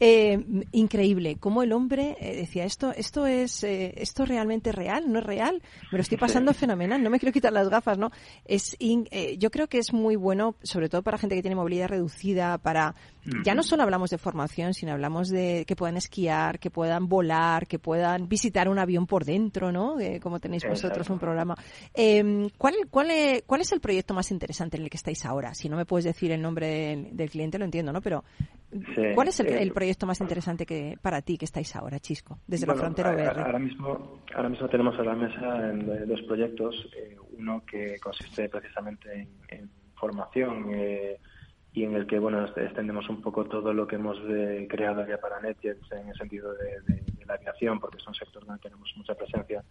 Eh, increíble. Cómo el hombre eh, decía, esto, esto es, eh, esto realmente real, no es real. Me lo estoy pasando fenomenal. No me quiero quitar las gafas, ¿no? Es, yo creo que es muy bueno, sobre todo para gente que tiene movilidad reducida, para, ya no solo hablamos de formación, sino hablamos de que puedan esquiar, que puedan volar, que puedan visitar un avión por dentro, ¿no? como tenéis vosotros un programa. Em, ¿cuál, cuál, es, ¿Cuál es el proyecto más interesante en el que estáis ahora? Si no me puedes decir el nombre del, cliente, lo entiendo, ¿no? Pero, ¿cuál es el, proyecto más interesante que para ti que estáis ahora, Chisco, desde la frontera VR? Ahora mismo, ahora mismo tenemos a la mesa en, dos proyectos. Eh, uno que consiste precisamente en, formación. Eh, y en el que bueno extendemos un poco todo lo que hemos eh, creado ya para NetJets en el sentido de, la aviación, porque es un sector donde tenemos mucha presencia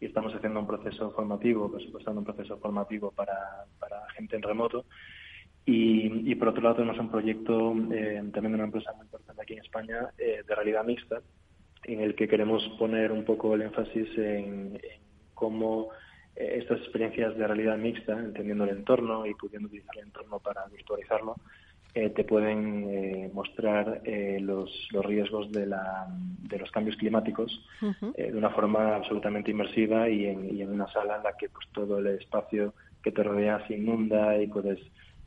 y estamos haciendo un proceso formativo, presupuestando un proceso formativo para, para gente en remoto. Y, y, por otro lado tenemos un proyecto eh, también de una empresa muy importante aquí en España eh, de realidad mixta, en el que queremos poner un poco el énfasis en, cómo eh, estas experiencias de realidad mixta, entendiendo el entorno y pudiendo utilizar el entorno para virtualizarlo, eh, te pueden eh, mostrar los, los, riesgos de, la, de, los cambios climáticos de una forma absolutamente inmersiva y en, y en, una sala en la que pues todo el espacio que te rodea se inunda y puedes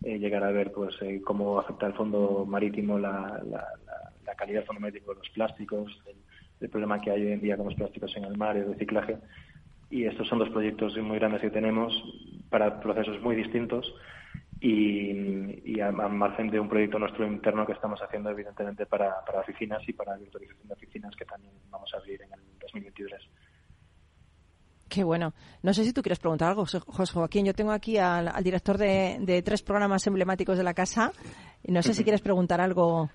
llegar a ver pues cómo afecta el fondo marítimo la, la, la calidad fonométrica de los plásticos, el, el, problema que hay hoy en día con los plásticos en el mar y el reciclaje. Y estos son dos proyectos muy grandes que tenemos para procesos muy distintos y, y a, margen de un proyecto nuestro interno que estamos haciendo evidentemente para, para oficinas y para virtualización de oficinas que también vamos a abrir en el 2023. Qué bueno. No sé si tú quieres preguntar algo, José Joaquín. Yo tengo aquí al, director de, de, tres programas emblemáticos de la casa. Y no sé si quieres preguntar algo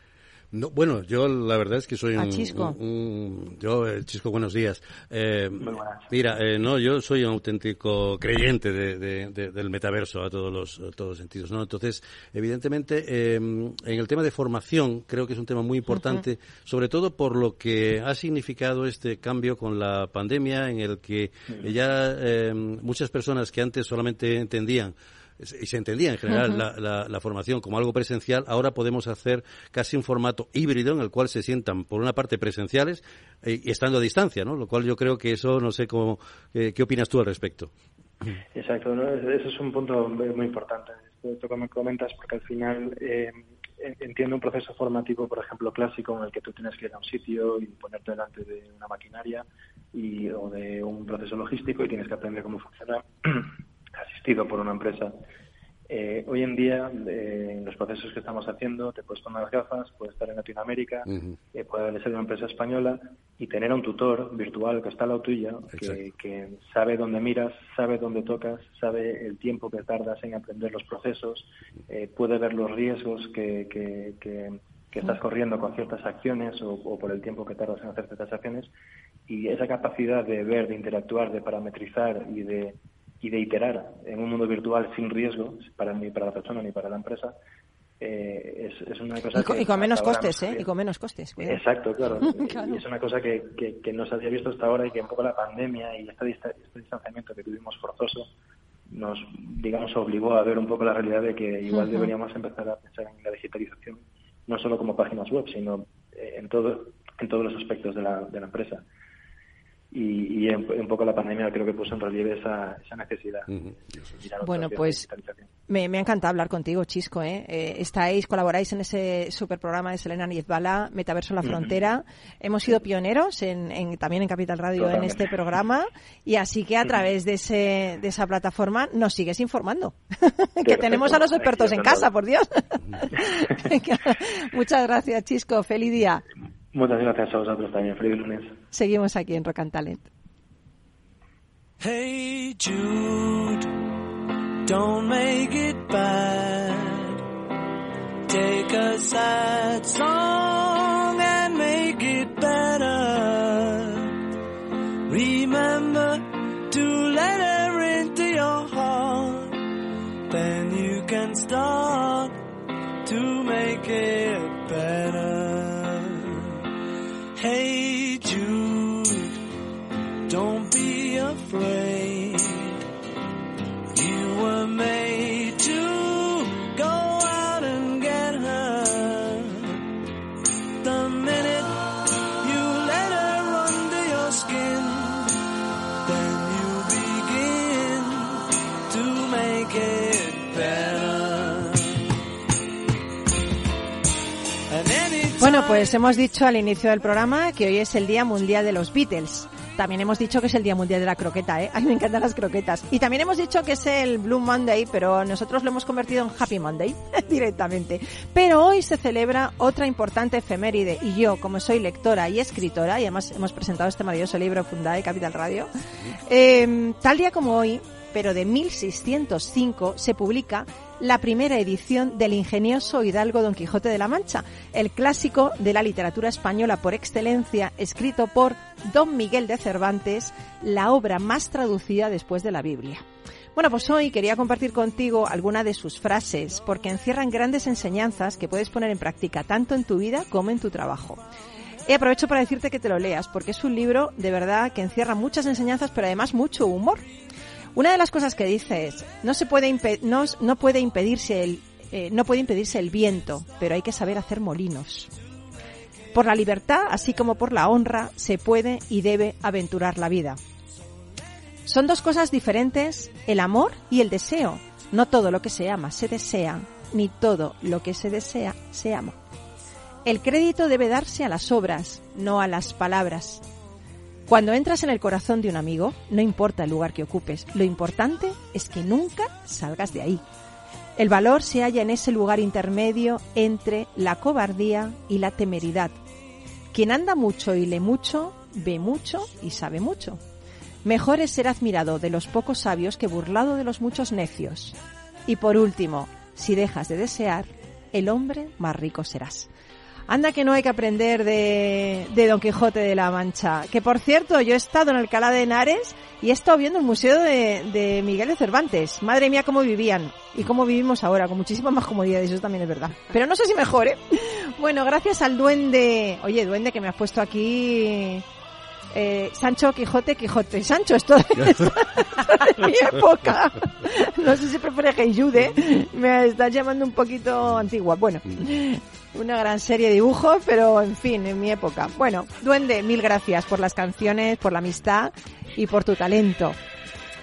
No, bueno, yo la verdad es que soy un, Chisco. yo el Chisco, buenos días. Eh, mira, eh, no, yo soy un auténtico creyente de, de- de- del metaverso a todos los a todos los sentidos, ¿no? Entonces, evidentemente, eh, en el tema de formación creo que es un tema muy importante, sobre todo por lo que ha significado este cambio con la pandemia, en el que ya eh, muchas personas que antes solamente entendían y se entendía en general la, la- la formación como algo presencial, ahora podemos hacer casi un formato híbrido en el cual se sientan, por una parte, presenciales eh, y estando a distancia, ¿no? Lo cual yo creo que eso, no sé cómo, eh, ¿qué opinas tú al respecto? Exacto, ¿no? Ese es un punto muy importante, esto que me comentas, porque al final eh, en- entiendo un proceso formativo, por ejemplo, clásico, en el que tú tienes que ir a un sitio y ponerte delante de una maquinaria y, o de un proceso logístico y tienes que aprender cómo funciona, asistido por una empresa. Eh, hoy en día, eh, en los procesos que estamos haciendo, te puedes poner las gafas, puedes estar en Latinoamérica, eh, puede ser una empresa española y tener a un tutor virtual que está al lado tuya, que sabe dónde miras, sabe dónde tocas, sabe el tiempo que tardas en aprender los procesos, eh, puede ver los riesgos que, que, que- que estás corriendo con ciertas acciones o, o por el tiempo que tardas en hacer ciertas acciones y esa capacidad de ver, de interactuar, de parametrizar y de y de iterar en un mundo virtual sin riesgo para ni para la persona ni para la empresa eh, es, es una cosa Y con, que y con menos costes, no ¿eh? Y con menos costes. cuidado. Exacto, claro. Claro. Y es una cosa que, que, que no se había visto hasta ahora y que un poco la pandemia y este, este distanciamiento que tuvimos forzoso nos, digamos, obligó a ver un poco la realidad de que igual deberíamos empezar a pensar en la digitalización, no solo como páginas web, sino eh, en todo en todos los aspectos de la, de la empresa. Y, y un, un poco la pandemia creo que puso en relieve esa, esa necesidad. Bueno, pues me, me ha encantado hablar contigo, Chisco. ¿eh? Eh, estáis, colaboráis en ese super programa de Selena Niezbala, Metaverso en la. Frontera. Hemos sido pioneros en, en- también en Capital Radio en este programa y así que a través de, ese, de esa plataforma nos sigues informando. que tenemos a los expertos en casa, por Dios. Muchas gracias, Chisco. Feliz día. Muchas gracias a vosotros también. Feliz lunes. Seguimos aquí en Rock and Talent. Hey Jude, don't make it bad. Take a sad song and make it better. Remember to let her into your heart. Then you can start to make it Bueno, pues hemos dicho al inicio del programa que hoy es el Día Mundial de los Beatles. También hemos dicho que es el Día Mundial de la Croqueta, ¿eh? A mí me encantan las croquetas. Y también hemos dicho que es el Blue Monday, pero nosotros lo hemos convertido en Happy Monday directamente. Pero hoy se celebra otra importante efeméride y yo, como soy lectora y escritora, y además hemos presentado este maravilloso libro Fundae Capital Radio, eh, tal día como hoy, pero de 1605, se publica la primera edición del ingenioso Hidalgo Don Quijote de la Mancha, el clásico de la literatura española por excelencia, escrito por Don Miguel de Cervantes, la obra más traducida después de la Biblia. Bueno, pues hoy quería compartir contigo alguna de sus frases, porque encierran grandes enseñanzas que puedes poner en práctica tanto en tu vida como en tu trabajo. Y aprovecho para decirte que te lo leas, porque es un libro de verdad que encierra muchas enseñanzas, pero además mucho humor. Una de las cosas que dice es, no se puede, no, no puede impedirse el, eh, no puede impedirse el viento, pero hay que saber hacer molinos. Por la libertad, así como por la honra, se puede y debe aventurar la vida. Son dos cosas diferentes, el amor y el deseo. No todo lo que se ama se desea, ni todo lo que se desea se ama. El crédito debe darse a las obras, no a las palabras. Cuando entras en el corazón de un amigo, no importa el lugar que ocupes, lo importante es que nunca salgas de ahí. El valor se halla en ese lugar intermedio entre la cobardía y la temeridad. Quien anda mucho y lee mucho, ve mucho y sabe mucho. Mejor es ser admirado de los pocos sabios que burlado de los muchos necios. Y por último, si dejas de desear, el hombre más rico serás. Anda que no hay que aprender de, de Don Quijote de la Mancha. Que por cierto, yo he estado en Alcalá de Henares y he estado viendo el museo de, de Miguel de Cervantes. Madre mía, cómo vivían y cómo vivimos ahora, con muchísimas más comodidades, eso también es verdad. Pero no sé si mejor, ¿eh? Bueno, gracias al duende. Oye, duende, que me has puesto aquí eh, Sancho Quijote Quijote. Sancho, esto es de mi época. No sé si prefieres que Jude. Me estás llamando un poquito antigua. Bueno, una gran serie de dibujos, pero en fin, en mi época. Bueno, Duende, mil gracias por las canciones, por la amistad y por tu talento.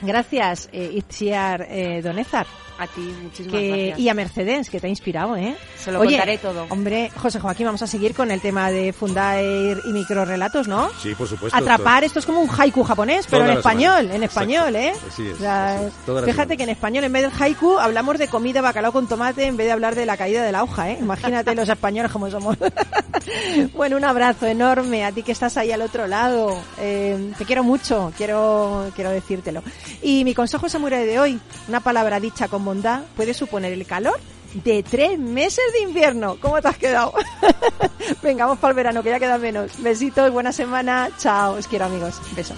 Gracias, eh, Itziar eh, Donezar. A ti, muchísimas Que, gracias. y a Mercedes, que te ha inspirado, ¿eh? Se lo Oye, contaré todo. Hombre, José Joaquín, vamos a seguir con el tema de Fundaer y microrelatos, ¿no? Sí, por supuesto. Atrapar, esto es como un haiku japonés, pero Toda en español, semana. en español, ¿eh? Así es, O sea, así es, toda la fíjate que en español, en vez del haiku, hablamos de comida, bacalao con tomate, en vez de hablar de la caída de la hoja, ¿eh? Imagínate los españoles como somos. bueno, un abrazo enorme a ti que estás ahí al otro lado. Eh, te quiero mucho, quiero, quiero decírtelo. Y mi consejo samurai de hoy, una palabra dicha con bondad, puede suponer el calor de tres meses de invierno. ¿Cómo te has quedado? Venga, vamos para el verano, que ya queda menos. Besitos, buena semana. Chao, os quiero amigos. Besos.